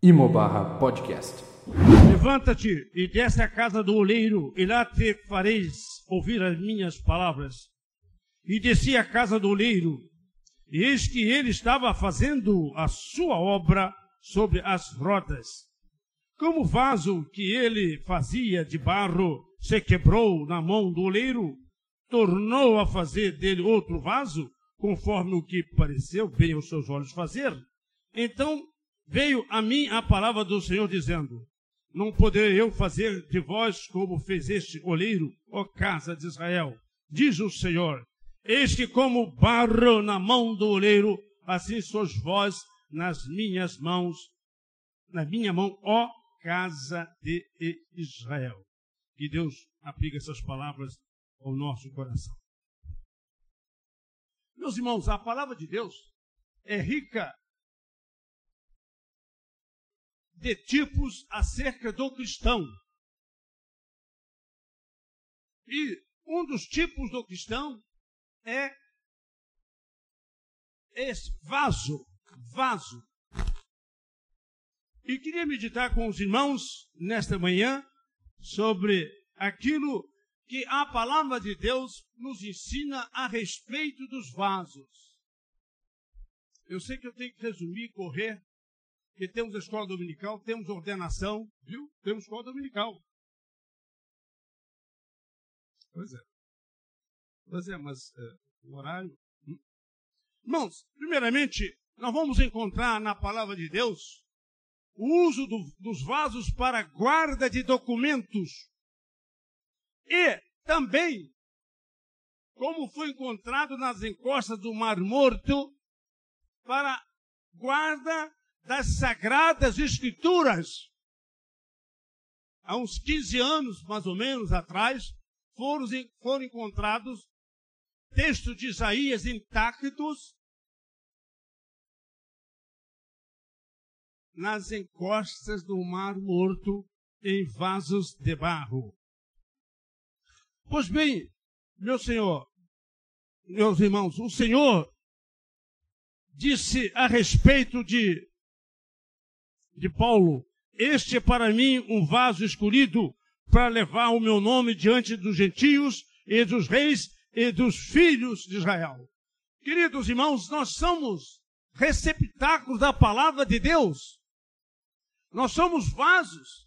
Imobarra Podcast. Levanta-te e desce à casa do oleiro, e lá te fareis ouvir as minhas palavras. E desci à casa do oleiro, e eis que ele estava fazendo a sua obra sobre as rodas. Como o vaso que ele fazia de barro se quebrou na mão do oleiro, tornou a fazer dele outro vaso, conforme o que pareceu bem aos seus olhos fazer. Então veio a mim a palavra do Senhor dizendo: Não poderei eu fazer de vós como fez este oleiro, ó casa de Israel. Diz o Senhor: Eis que como barro na mão do oleiro, assim sois vós nas minhas mãos, na minha mão, ó casa de Israel. Que Deus aplique essas palavras ao nosso coração. Meus irmãos, a palavra de Deus é rica de tipos acerca do cristão. E um dos tipos do cristão é esse vaso, vaso. E queria meditar com os irmãos nesta manhã sobre aquilo que a palavra de Deus nos ensina a respeito dos vasos. Eu sei que eu tenho que resumir, correr, que temos a escola dominical, temos ordenação, viu? Temos escola dominical. Pois é. Pois é, mas é, o horário. Hum? Irmãos, primeiramente, nós vamos encontrar na palavra de Deus o uso do, dos vasos para guarda de documentos. E também, como foi encontrado nas encostas do Mar Morto, para guarda das Sagradas Escrituras. Há uns 15 anos, mais ou menos, atrás, foram, foram encontrados textos de Isaías intactos nas encostas do Mar Morto em vasos de barro. Pois bem, meu Senhor, meus irmãos, o Senhor disse a respeito de de Paulo: Este é para mim um vaso escolhido para levar o meu nome diante dos gentios e dos reis e dos filhos de Israel. Queridos irmãos, nós somos receptáculos da palavra de Deus. Nós somos vasos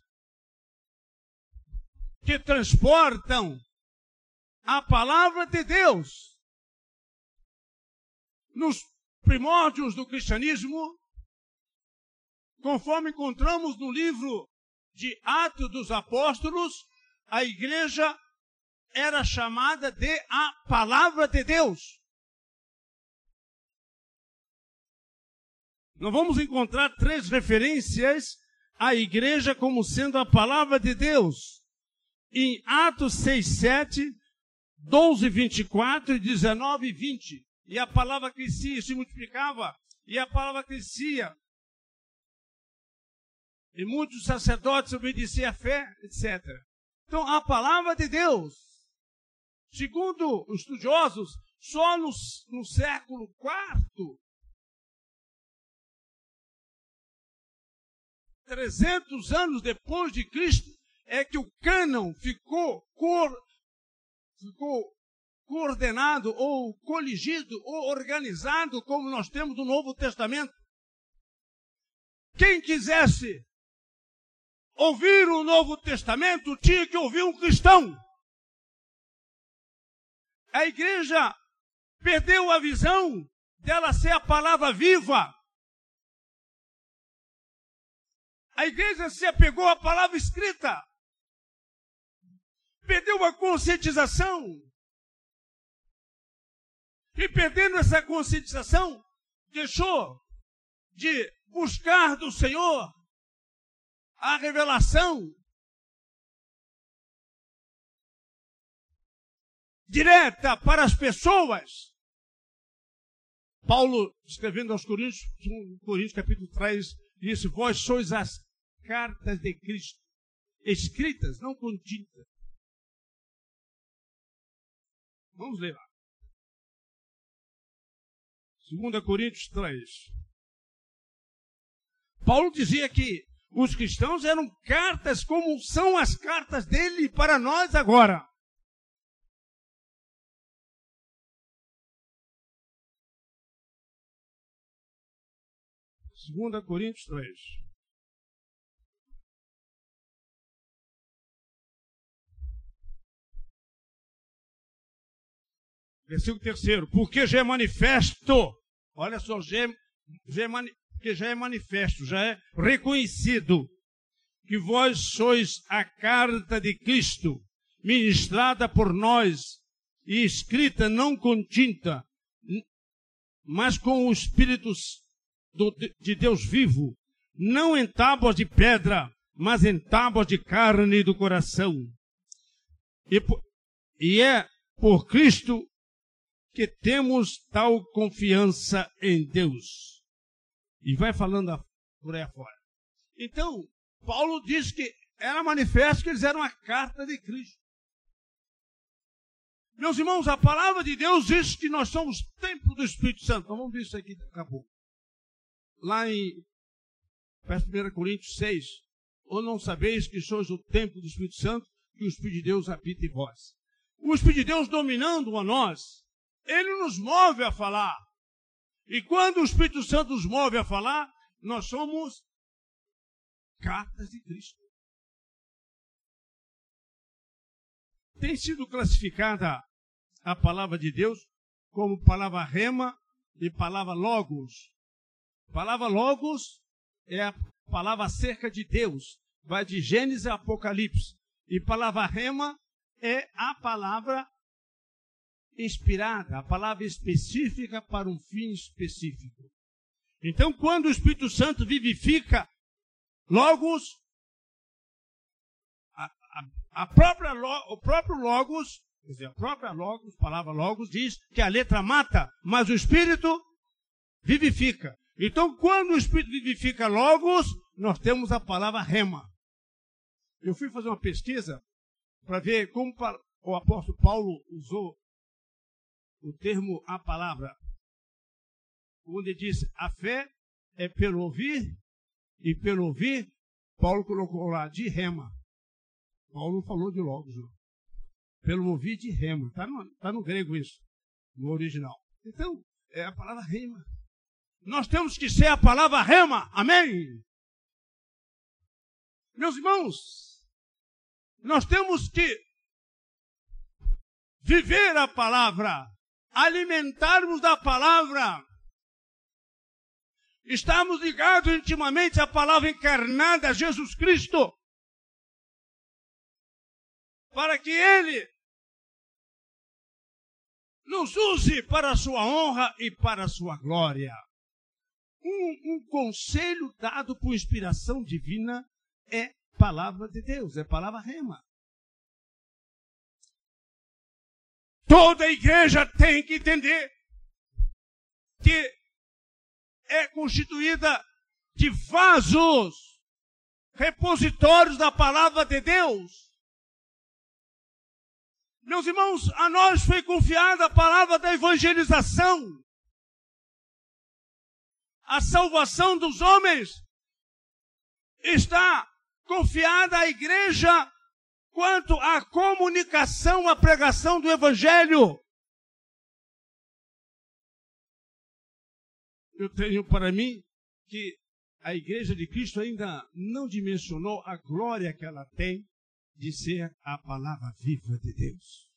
que transportam a palavra de Deus. Nos primórdios do cristianismo, Conforme encontramos no livro de Atos dos Apóstolos, a igreja era chamada de a Palavra de Deus. Nós vamos encontrar três referências à igreja como sendo a Palavra de Deus. Em Atos 6, 7, 12, 24 e 19 20. E a palavra crescia, se multiplicava, e a palavra crescia, e muitos sacerdotes obedeciam à fé, etc. Então, a palavra de Deus, segundo os estudiosos, só no, no século IV, 300 anos depois de Cristo, é que o cânon ficou, cor, ficou coordenado ou coligido ou organizado como nós temos no Novo Testamento. Quem quisesse ouvir o Novo Testamento, tinha que ouvir um cristão. A igreja perdeu a visão dela ser a palavra viva. A igreja se apegou à palavra escrita. Perdeu a conscientização. E perdendo essa conscientização, deixou de buscar do Senhor a revelação direta para as pessoas. Paulo, escrevendo aos Coríntios, Coríntios capítulo 3, disse: Vós sois as cartas de Cristo, escritas, não com tinta. Vamos ler lá. 2 Coríntios 3. Paulo dizia que os cristãos eram cartas como são as cartas dele para nós agora. Segunda Coríntios 3. Versículo terceiro. Porque já é manifesto. Olha só, já é, já é porque já é manifesto, já é reconhecido que vós sois a carta de Cristo, ministrada por nós e escrita não com tinta, mas com o Espírito de Deus vivo, não em tábuas de pedra, mas em tábuas de carne do coração. E, e é por Cristo que temos tal confiança em Deus. E vai falando por aí afora. Então, Paulo diz que era manifesto que eles eram a carta de Cristo. Meus irmãos, a palavra de Deus diz que nós somos templo do Espírito Santo. Então vamos ver isso aqui daqui a pouco. Lá em 1 Coríntios 6. Ou não sabeis que sois o templo do Espírito Santo, que o Espírito de Deus habita em vós. O Espírito de Deus dominando a nós, ele nos move a falar. E quando o Espírito Santo nos move a falar, nós somos cartas de Cristo. Tem sido classificada a palavra de Deus como palavra rema e palavra logos. palavra logos é a palavra acerca de Deus, vai de Gênesis a Apocalipse. E palavra rema é a palavra inspirada, a palavra específica para um fim específico. Então, quando o Espírito Santo vivifica Logos, a, a, a própria, o próprio Logos, quer dizer, a própria Logos, palavra Logos, diz que a letra mata, mas o Espírito vivifica. Então, quando o Espírito vivifica Logos, nós temos a palavra rema. Eu fui fazer uma pesquisa para ver como o apóstolo Paulo usou o termo a palavra, onde diz a fé é pelo ouvir, e pelo ouvir, Paulo colocou lá de rema. Paulo falou de logos. Pelo ouvir de rema. Está no, tá no grego isso, no original. Então, é a palavra rema. Nós temos que ser a palavra rema. Amém? Meus irmãos, nós temos que viver a palavra alimentarmos da palavra. Estamos ligados intimamente à palavra encarnada, Jesus Cristo, para que Ele nos use para a sua honra e para a sua glória. Um, um conselho dado por inspiração divina é palavra de Deus, é palavra rema. Toda igreja tem que entender que é constituída de vasos, repositórios da palavra de Deus. Meus irmãos, a nós foi confiada a palavra da evangelização. A salvação dos homens está confiada à igreja quanto à comunicação, à pregação do Evangelho. Eu tenho para mim que a Igreja de Cristo ainda não dimensionou a glória que ela tem de ser a palavra viva de Deus.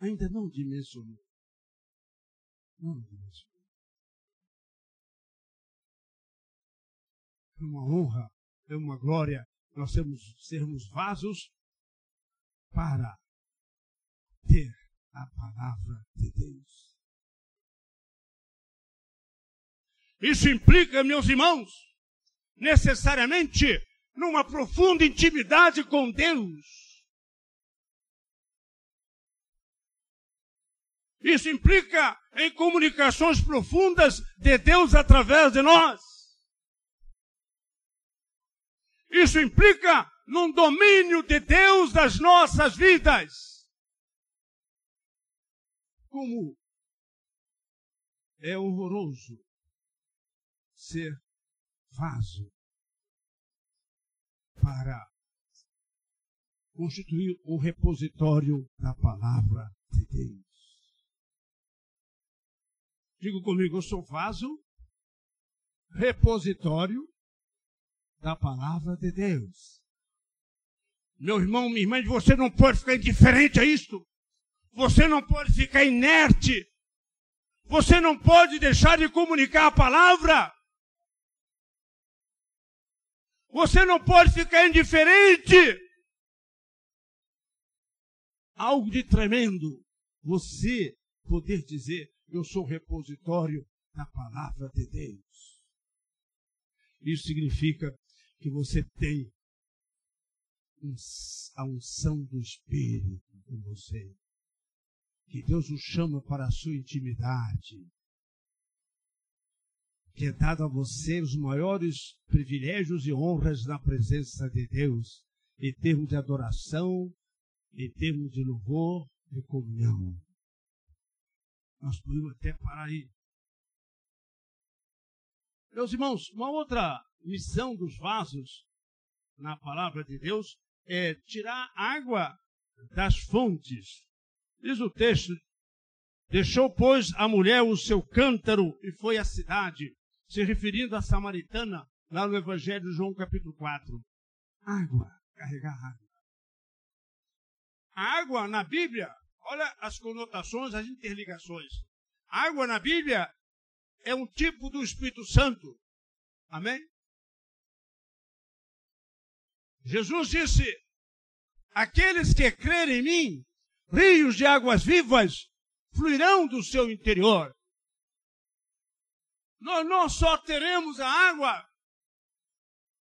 Ainda não dimensionou. Não dimensionou. É uma honra, é uma glória nós sermos, vasos para ter a palavra de Deus. Isso implica, meus irmãos, necessariamente numa profunda intimidade com Deus. Isso implica em comunicações profundas de Deus através de nós. Isso implica num domínio de Deus das nossas vidas. Como é horroroso ser vaso para constituir o repositório da palavra de Deus. Digo comigo, eu sou vaso, repositório da palavra de Deus. Meu irmão, minha irmã, você não pode ficar indiferente a isto. Você não pode ficar inerte. Você não pode deixar de comunicar a palavra. Você não pode ficar indiferente. Algo de tremendo. Você poder dizer, eu sou repositório da palavra de Deus. Isso significa que você tem a unção do Espírito em você. Que Deus o chama para a sua intimidade. Que é dado a você os maiores privilégios e honras na presença de Deus, em termos de adoração, em termos de louvor e comunhão. Nós podemos até parar aí. Meus irmãos, uma outra missão dos vasos na palavra de Deus é tirar água das fontes. Diz o texto: Deixou, pois, a mulher o seu cântaro e foi à cidade, se referindo à samaritana, lá no Evangelho de João, capítulo 4. Água, carregar água. A água na Bíblia, olha as conotações, as interligações. A água na Bíblia é um tipo do Espírito Santo. Amém? Jesus disse: Aqueles que crerem em mim, rios de águas vivas fluirão do seu interior. Nós não só teremos a água,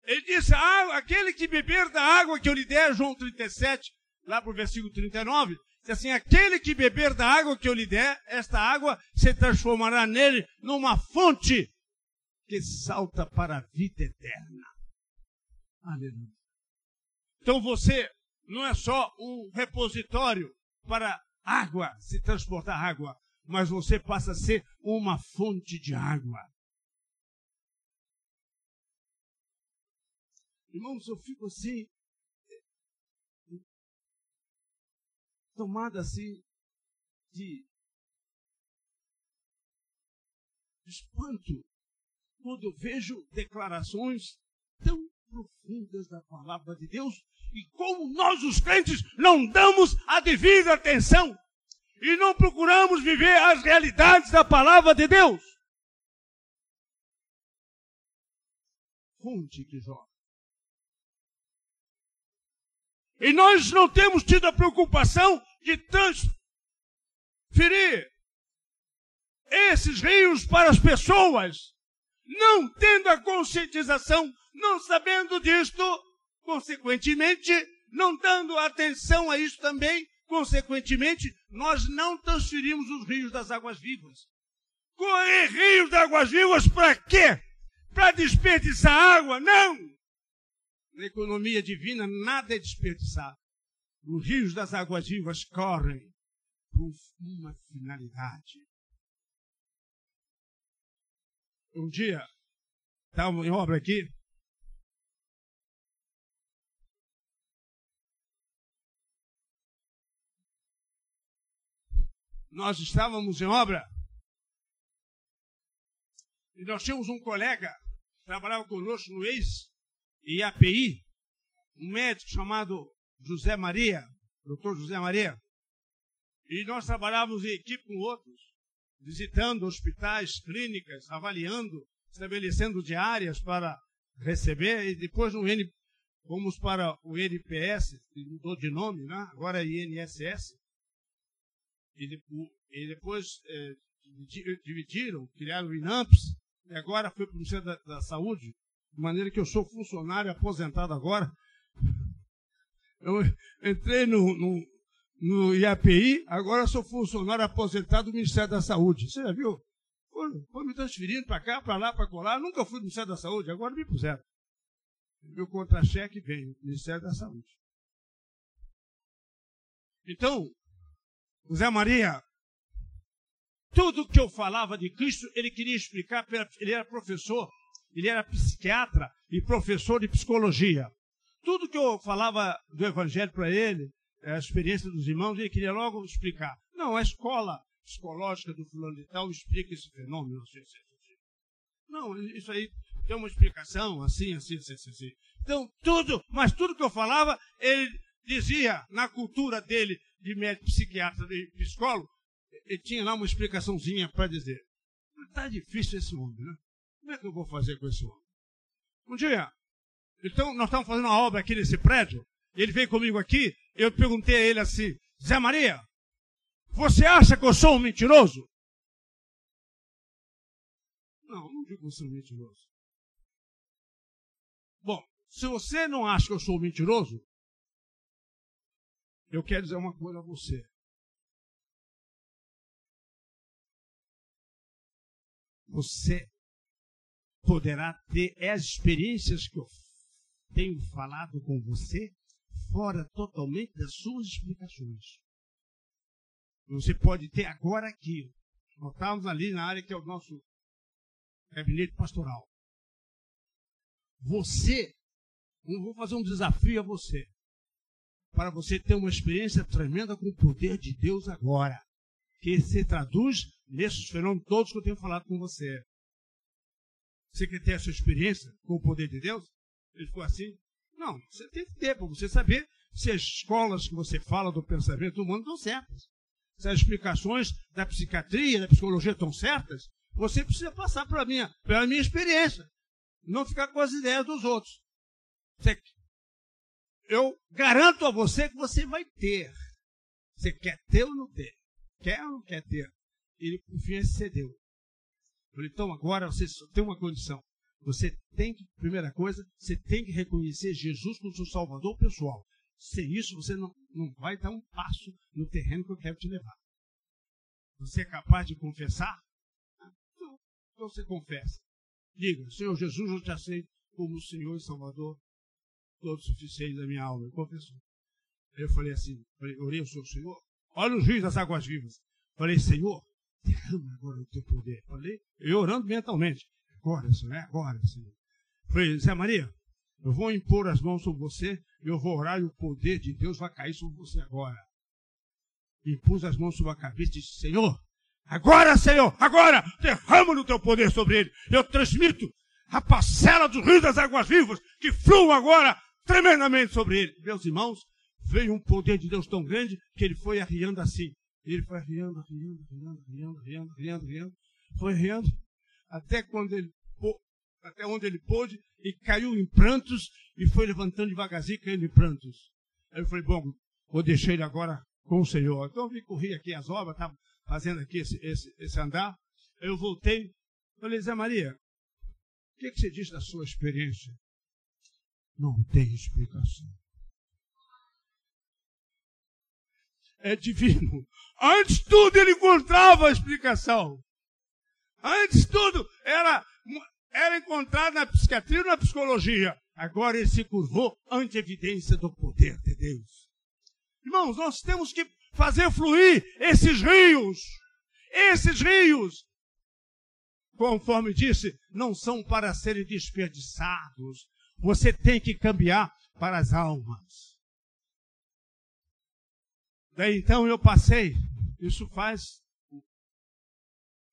ele disse: aquele que beber da água que eu lhe der, João 37, lá para o versículo 39, diz assim: aquele que beber da água que eu lhe der, esta água se transformará nele numa fonte que salta para a vida eterna. Aleluia. Então você não é só um repositório para água, se transportar água, mas você passa a ser uma fonte de água. Irmãos, eu fico assim, tomada assim de, de espanto quando eu vejo declarações tão profundas da palavra de Deus e como nós, os crentes, não damos a devida atenção e não procuramos viver as realidades da palavra de Deus. Fonte que joga. E nós não temos tido a preocupação de transferir esses rios para as pessoas, não tendo a conscientização, não sabendo disto, consequentemente, não dando atenção a isso também, consequentemente, nós não transferimos os rios das águas vivas. Correr rios de águas vivas para quê? Para desperdiçar água? Não! Na economia divina, nada é desperdiçado. Os rios das águas vivas correm por uma finalidade. Um dia, estava em obra aqui, nós estávamos em obra e nós tínhamos um colega que trabalhava conosco no ex-IAPI, um médico chamado José Maria, doutor José Maria. E nós trabalhávamos em equipe com outros, visitando hospitais, clínicas, avaliando, estabelecendo diárias para receber, e depois no N, fomos para o NPS, mudou de nome, né? agora é INSS, e, e depois é, dividiram, criaram o INAMPS, e agora foi para o Ministério da, da, Saúde, de maneira que eu sou funcionário aposentado agora. Eu entrei no, no, no IAPI, agora sou funcionário aposentado do Ministério da Saúde. Você já viu? Foi, me transferindo para cá, para lá, para colar. Nunca fui do Ministério da Saúde, agora me puseram. Meu contra-cheque vem, Ministério da Saúde. Então, Zé Maria, tudo que eu falava de Cristo, ele queria explicar, ele era professor, ele era psiquiatra e professor de psicologia. tudo que eu falava do evangelho para ele, a experiência dos irmãos, ele queria logo explicar. Não, a escola psicológica do fulano de tal explica esse fenômeno. Assim, assim, assim. Não, isso aí tem uma explicação, assim, assim, assim, assim. Então, tudo, mas tudo que eu falava, ele dizia na cultura dele de médico psiquiatra, de psicólogo, ele tinha lá uma explicaçãozinha para dizer. Está difícil esse homem, né? Como é que eu vou fazer com esse homem? Um dia, então nós estamos fazendo uma obra aqui nesse prédio, ele veio comigo aqui, eu perguntei a ele assim, Zé Maria, você acha que eu sou um mentiroso? Não, não digo que eu sou um mentiroso. Bom, se você não acha que eu sou um mentiroso, eu quero dizer uma coisa a você. Você poderá ter as experiências que eu tenho falado com você fora totalmente das suas explicações. Você pode ter agora aqui. Nós estamos ali na área que é o nosso gabinete pastoral. Você, eu vou fazer um desafio a você, para você ter uma experiência tremenda com o poder de Deus agora, que se traduz nesses fenômenos todos que eu tenho falado com você. Você quer ter essa experiência com o poder de Deus? Ele ficou assim? Não, você tem que ter para você saber se as escolas que você fala do pensamento humano estão certas. Se as explicações da psiquiatria, da psicologia estão certas, você precisa passar pela minha, pela minha experiência. Não ficar com as ideias dos outros. Eu garanto a você que você vai ter. Você quer ter ou não ter? Quer ou não quer ter? Ele, por fim, cedeu. Falei, então agora você só tem uma condição. Você tem que, primeira coisa, você tem que reconhecer Jesus como seu salvador pessoal. Sem isso, você não, não vai dar um passo no terreno que eu quero te levar. Você é capaz de confessar? Então, então você confessa. Diga, Senhor Jesus, eu te aceito como Senhor e Salvador, todo suficiente da minha alma. Ele confessou. Eu falei assim, falei, orei ao Senhor, Senhor, olha os rios das águas vivas. Falei, Senhor, derrama agora o teu poder. Falei, eu orando mentalmente. Agora, Senhor, é agora, Senhor. Falei, Zé Maria, eu vou impor as mãos sobre você, eu vou orar e o poder de Deus vai cair sobre você agora. Impus as mãos sobre a cabeça e disse, Senhor, agora, Senhor, agora, derrama no teu poder sobre ele. Eu transmito a parcela dos rios das águas vivas que fluam agora tremendamente sobre ele. Meus irmãos, veio um poder de Deus tão grande que ele foi arriando assim. Ele foi arriando, arriando, arriando, arriando, arriando, arriando, arriando. Foi arriando até quando ele até onde ele pôde e caiu em prantos e foi levantando devagarzinho caindo em prantos. Aí eu falei, bom, vou deixar ele agora com o Senhor. Então eu vim correr aqui as obras, estava fazendo aqui esse, esse, esse andar. Aí eu voltei, falei, Zé Maria, o que, que você diz da sua experiência? Não tem explicação. É divino. Antes de tudo ele encontrava a explicação. Antes tudo era, era encontrado na psiquiatria ou na psicologia. Agora ele se curvou ante a evidência do poder de Deus. Irmãos, nós temos que fazer fluir esses rios. Esses rios, conforme disse, não são para serem desperdiçados. Você tem que cambiar para as almas. Daí então eu passei, isso faz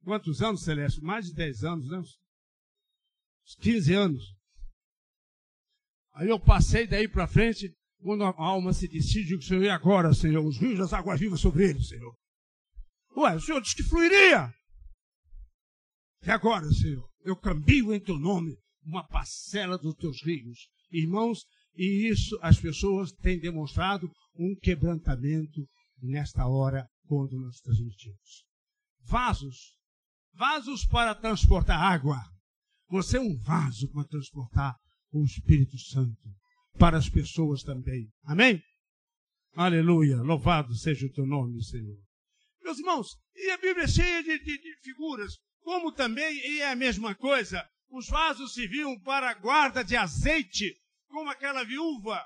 Quantos anos, Celeste? Mais de 10 anos, né? 15 anos. Aí eu passei daí para frente, quando a alma se decide, digo, Senhor, e agora, Senhor? Os rios das águas vivas sobre eles, Senhor. Ué, o Senhor disse que fluiria. E agora, Senhor? Eu cambio em teu nome uma parcela dos teus rios. Irmãos, e isso as pessoas têm demonstrado um quebrantamento nesta hora quando nós transmitimos. Vasos vasos para transportar água. Você é um vaso para transportar o Espírito Santo para as pessoas também. Amém? Aleluia. Louvado seja o teu nome, Senhor. Meus irmãos, e a Bíblia é cheia de, de, de figuras, como também e é a mesma coisa. Os vasos serviam para a guarda de azeite, como aquela viúva.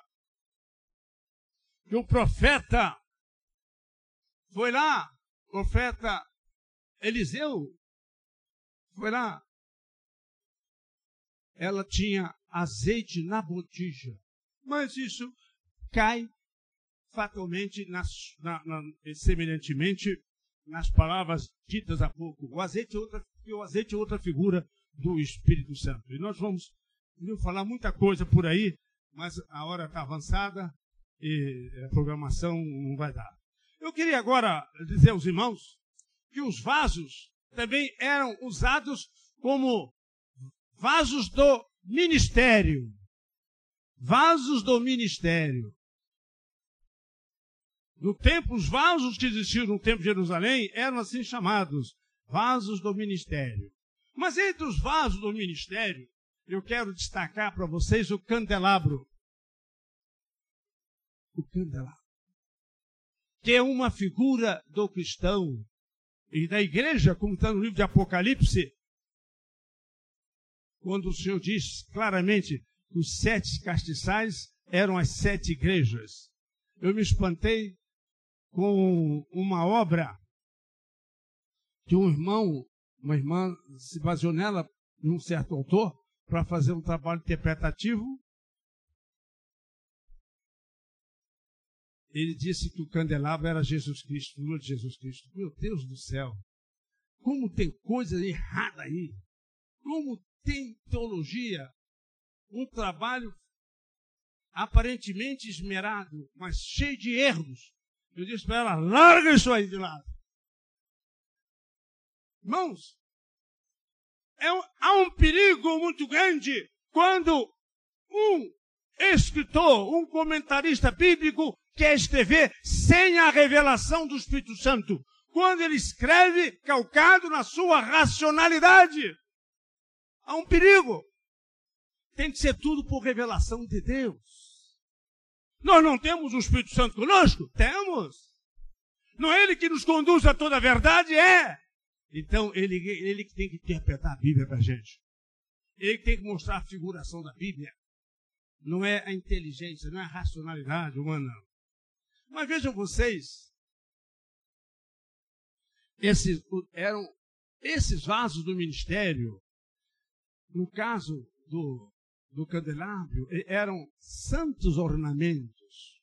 E o profeta foi lá, o profeta Eliseu foi lá. Ela tinha azeite na botija. Mas isso cai fatalmente, nas, na, na, semelhantemente, nas palavras ditas há pouco. O azeite, é outra, o azeite é outra figura do Espírito Santo. E nós vamos, falar muita coisa por aí, mas a hora está avançada e a programação não vai dar. Eu queria agora dizer aos irmãos que os vasos também eram usados como vasos do ministério. Vasos do ministério. No tempo, os vasos que existiam no templo de Jerusalém eram assim chamados vasos do ministério. Mas entre os vasos do ministério, eu quero destacar para vocês o candelabro. O candelabro. Que é uma figura do cristão e da igreja, como está no livro de Apocalipse, quando o Senhor diz claramente que os sete castiçais eram as sete igrejas. Eu me espantei com uma obra que um irmão, uma irmã se baseou nela, num certo autor, para fazer um trabalho interpretativo. Ele disse que o candelabro era Jesus Cristo, figura de Jesus Cristo. Meu Deus do céu! Como tem coisa errada aí! Como tem teologia, um trabalho aparentemente esmerado, mas cheio de erros. Eu disse para ela: larga isso aí de lado. Irmãos, é um, há um perigo muito grande quando um escritor, um comentarista bíblico quer escrever sem a revelação do Espírito Santo. Quando ele escreve calcado na sua racionalidade. Há um perigo. Tem que ser tudo por revelação de Deus. Nós não temos o Espírito Santo conosco? Temos. Não é Ele que nos conduz a toda a verdade? É. Então, Ele, ele que tem que interpretar a Bíblia para a gente. Ele que tem que mostrar a figuração da Bíblia. Não é a inteligência, não é a racionalidade humana. Mas vejam vocês, esses eram esses vasos do ministério no caso do, do candelabro, eram santos ornamentos.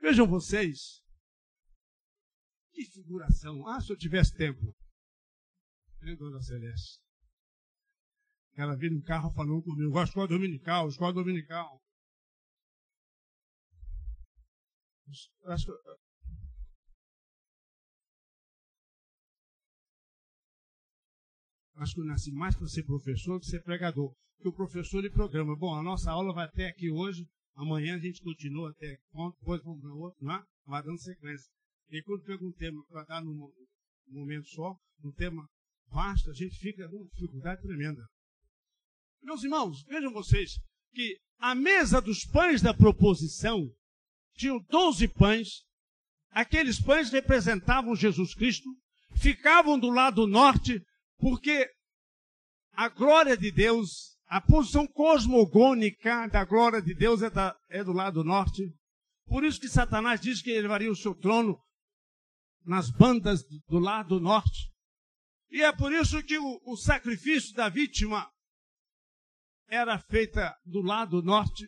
Vejam vocês, que figuração. Ah, se eu tivesse tempo. Hein, dona Celeste? Ela veio no carro falando comigo, a escola dominical, escola dominical. Acho, Acho que eu nasci mais para ser professor que ser pregador. Porque o professor ele programa. Bom, a nossa aula vai até aqui hoje, amanhã a gente continua até depois vamos para outro, não é? Vai dando sequência. E quando pega um tema para dar num momento só, um tema vasto, a gente fica numa dificuldade tremenda. Meus irmãos, vejam vocês que a mesa dos pães da proposição tinham 12 pães. Aqueles pães representavam Jesus Cristo, ficavam do lado norte porque a glória de Deus, a posição cosmogônica da glória de Deus é, da, é do lado norte. Por isso que Satanás diz que ele levaria o seu trono nas bandas do lado norte. E é por isso que o, o sacrifício da vítima era feita do lado norte.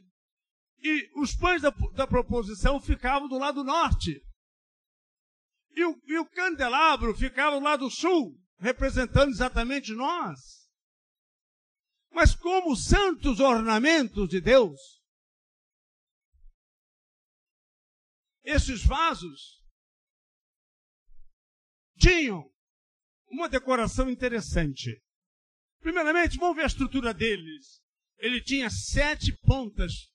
E os pães da, da proposição ficavam do lado norte. E o, e o candelabro ficava do lado sul representando exatamente nós. Mas como santos ornamentos de Deus, esses vasos tinham uma decoração interessante. Primeiramente, vamos ver a estrutura deles. Ele tinha sete pontas.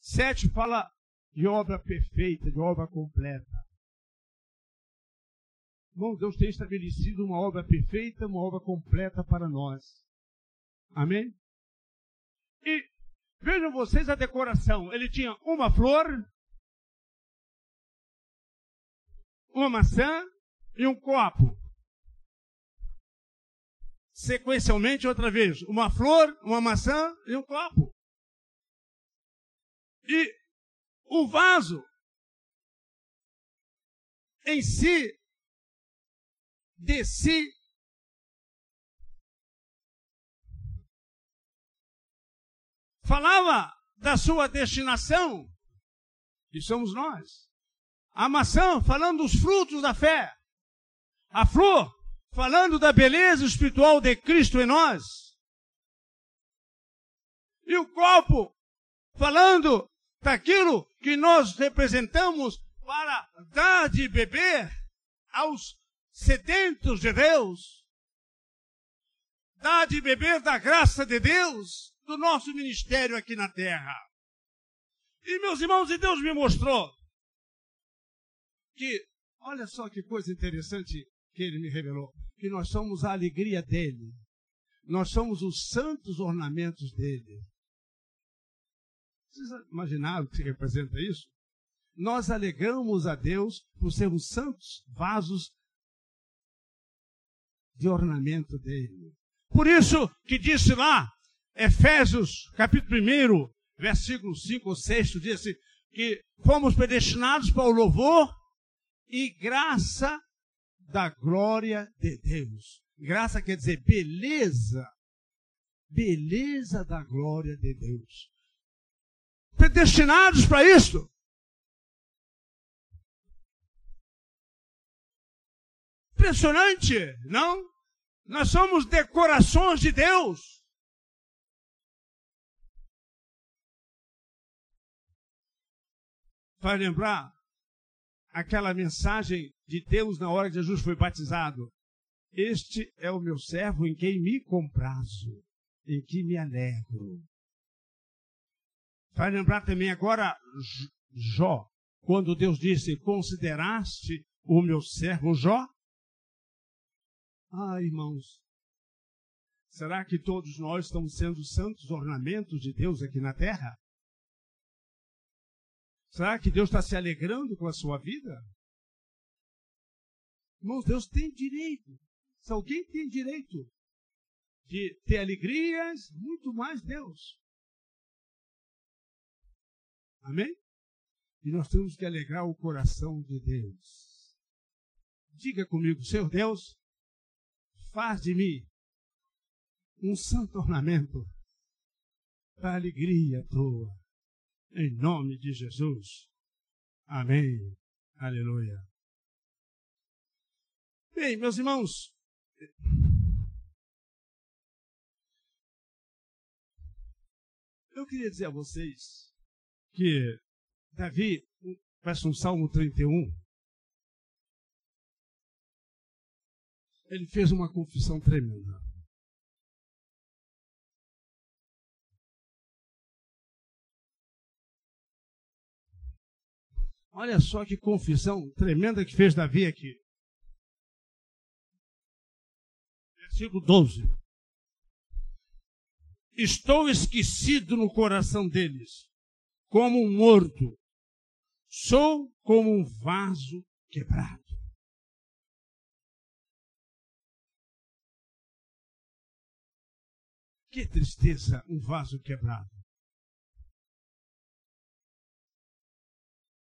Sete fala de obra perfeita, de obra completa. Irmão, Deus tem estabelecido uma obra perfeita, uma obra completa para nós. Amém? E vejam vocês a decoração. Ele tinha uma flor, uma maçã e um copo. Sequencialmente, outra vez, uma flor, uma maçã e um copo. E o vaso em si desci falava da sua destinação, que somos nós. A maçã, falando dos frutos da fé. A flor, falando da beleza espiritual de Cristo em nós. E o copo, falando daquilo que nós representamos para dar de beber aos sedentos de Deus. Dar de beber da graça de Deus, do nosso ministério aqui na terra. E meus irmãos, e Deus me mostrou que, olha só que coisa interessante que ele me revelou, que nós somos a alegria dele. Nós somos os santos ornamentos dele. Vocês imaginaram o que representa isso? Nós alegramos a Deus por sermos santos vasos de ornamento dele. Por isso que disse lá, Efésios, capítulo 1, versículo 5 ou 6, diz assim, que fomos predestinados para o louvor e graça da glória de Deus. Graça quer dizer beleza. Beleza da glória de Deus. Predestinados para isso. Impressionante, não? Nós somos decorações de Deus. Vai lembrar aquela mensagem de Deus na hora que Jesus foi batizado. Este é o meu servo em quem me comprazo, em que me alegro. Vai lembrar também agora Jó, quando Deus disse: Consideraste o meu servo Jó? Ah, irmãos, será que todos nós estamos sendo santos ornamentos de Deus aqui na terra? Será que Deus está se alegrando com a sua vida? Irmãos, Deus tem direito. Se alguém tem direito de ter alegrias, muito mais Deus. Amém? E nós temos que alegrar o coração de Deus. Diga comigo, Senhor Deus, faz de mim um santo ornamento para alegria tua. Em nome de Jesus. Amém. Aleluia. Bem, meus irmãos, eu queria dizer a vocês que Davi, parece um Salmo 31, ele fez uma confissão tremenda. Olha só que confissão tremenda que fez Davi aqui. Versículo 12. Estou esquecido no coração deles, como um morto. Sou como um vaso quebrado. Que tristeza, um vaso quebrado.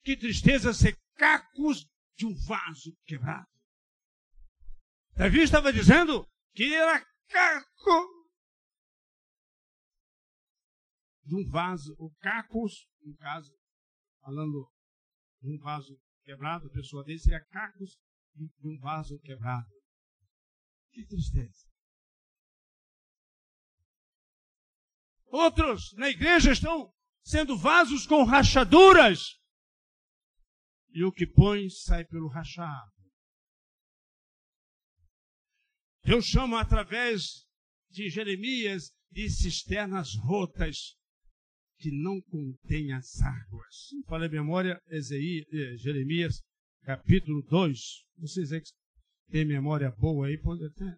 Que tristeza ser cacos de um vaso quebrado. Davi estava dizendo que era caco de um vaso, o cacos, no caso, falando de um vaso quebrado, a pessoa dele seria cacos de um vaso quebrado. Que tristeza. Outros na igreja estão sendo vasos com rachaduras e o que põe sai pelo rachado. Deus chama através de Jeremias de cisternas rotas que não contêm as águas. Falei memória, Ezei, eh, Jeremias, capítulo 2. Vocês é que têm memória boa aí, podem até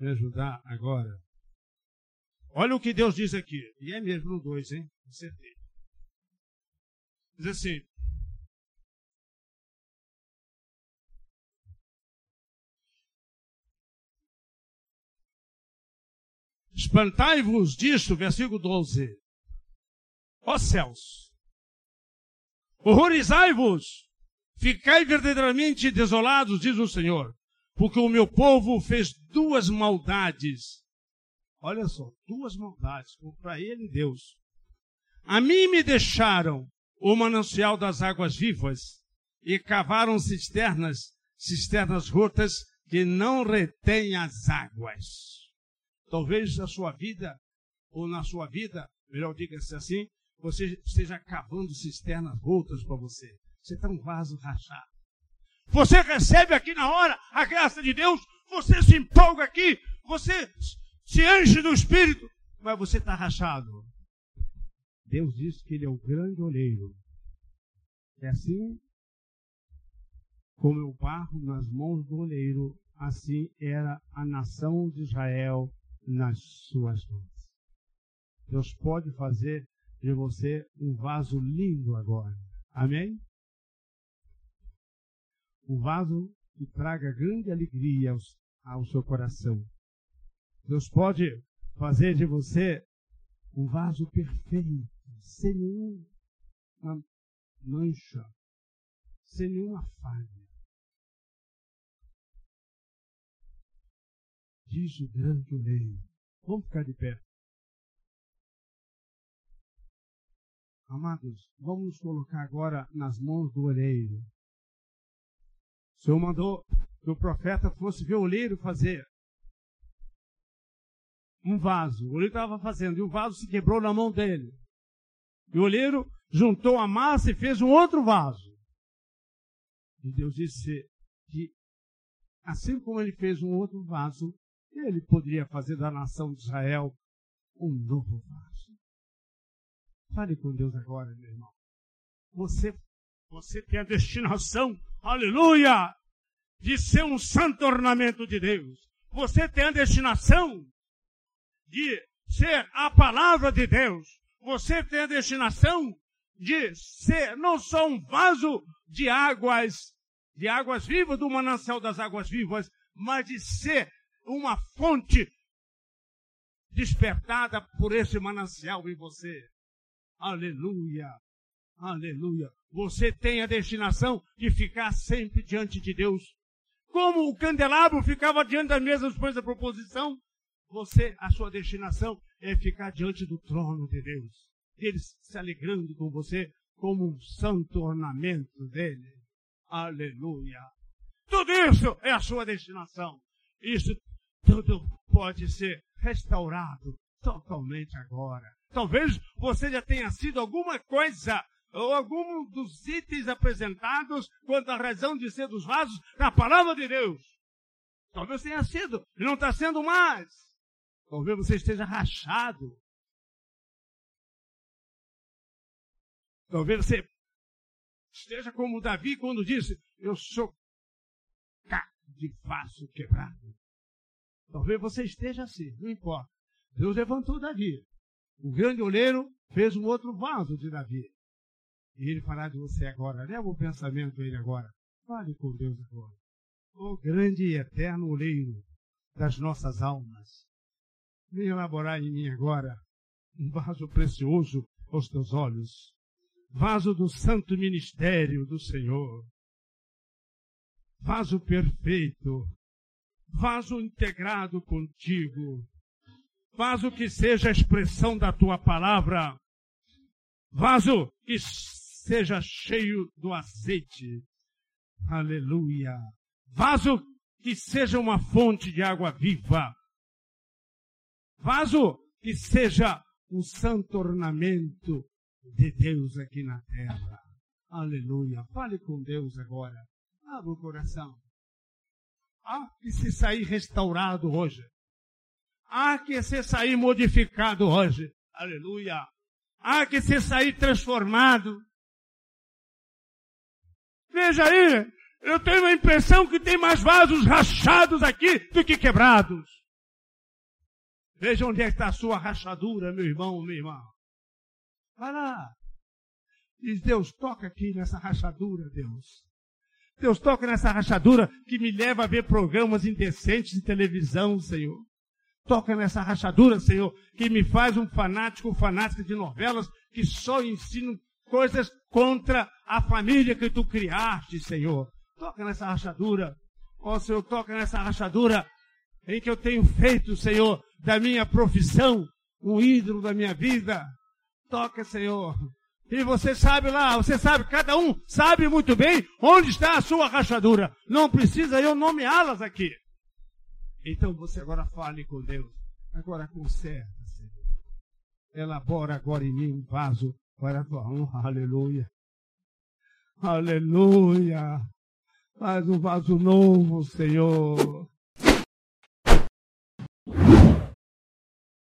me ajudar agora. Olha o que Deus diz aqui. E é mesmo no 2, hein? Acertei. Diz assim: Espantai-vos disto, versículo 12. Ó céus, horrorizai-vos, ficai verdadeiramente desolados, diz o Senhor, porque o meu povo fez duas maldades. Olha só, duas maldades para ele e Deus. A mim me deixaram o manancial das águas vivas e cavaram cisternas, cisternas rotas que não retêm as águas. Talvez na sua vida, ou na sua vida, melhor diga-se assim, você esteja cavando cisternas rotas para você. Você está um vaso rachado. Você recebe aqui na hora a graça de Deus, você se empolga aqui, você se enche do Espírito, mas você está rachado. Deus diz que Ele é o grande olheiro. É assim como eu barro nas mãos do oleiro, assim era a nação de Israel nas suas mãos. Deus pode fazer de você um vaso lindo agora. Amém? Um vaso que traga grande alegria ao, seu coração. Deus pode fazer de você um vaso perfeito, sem nenhuma mancha, sem nenhuma falha. Diz o grande oleiro. Vamos ficar de pé. Amados, vamos nos colocar agora nas mãos do oleiro. O Senhor mandou que o profeta fosse ver o oleiro fazer um vaso. O oleiro estava fazendo e o vaso se quebrou na mão dele. E o oleiro juntou a massa e fez um outro vaso. E Deus disse que, assim como ele fez um outro vaso, ele poderia fazer da nação de Israel um novo vaso. Fale com Deus agora, meu irmão. Você, você tem a destinação, aleluia, de ser um santo ornamento de Deus. Você tem a destinação de ser a palavra de Deus. Você tem a destinação de ser não só um vaso de águas, de águas vivas, do manancial das águas vivas, mas de ser uma fonte despertada por esse manancial em você. Aleluia. Aleluia. Você tem a destinação de ficar sempre diante de Deus. Como o candelabro ficava diante da mesa depois da proposição, você, a sua destinação é ficar diante do trono de Deus. Ele se alegrando com você como um santo ornamento dele. Aleluia. Tudo isso é a sua destinação. Isso tudo pode ser restaurado totalmente agora. Talvez você já tenha sido alguma coisa ou algum dos itens apresentados quanto à razão de ser dos vasos na palavra de Deus. Talvez tenha sido e não está sendo mais. Talvez você esteja rachado. Talvez você esteja como Davi quando disse: Eu sou caco de vaso quebrado. Talvez você esteja assim, não importa. Deus levantou Davi. O grande oleiro fez um outro vaso de Davi. E ele fará de você agora. Leva o pensamento a ele agora. Fale com Deus agora. O grande e eterno oleiro das nossas almas. Venha elaborar em mim agora um vaso precioso aos teus olhos. Vaso do santo ministério do Senhor. Vaso perfeito vaso integrado contigo, vaso que seja a expressão da tua palavra, vaso que seja cheio do azeite. Aleluia. Vaso que seja uma fonte de água viva. Vaso que seja um santo ornamento de Deus aqui na terra. Aleluia. Fale com Deus agora. Abra o coração. Há que se sair restaurado hoje. Há que se sair modificado hoje. Aleluia. Há que se sair transformado. Veja aí, eu tenho a impressão que tem mais vasos rachados aqui do que quebrados. Veja onde é que está a sua rachadura, meu irmão, minha irmã. Vai lá. Diz Deus, toca aqui nessa rachadura, Deus. Deus toca nessa rachadura que me leva a ver programas indecentes de televisão, Senhor. Toca nessa rachadura, Senhor, que me faz um fanático, fanática de novelas que só ensinam coisas contra a família que tu criaste, Senhor. Toca nessa rachadura. Ó oh, Senhor, toca nessa rachadura em que eu tenho feito, Senhor, da minha profissão um ídolo da minha vida. Toca, Senhor. E você sabe lá, você sabe, cada um sabe muito bem onde está a sua rachadura. Não precisa eu nomeá-las aqui. Então você agora fale com Deus. Agora conserta, Senhor. Elabora agora em mim um vaso para a tua honra. Aleluia. Aleluia. Faz um vaso novo, Senhor.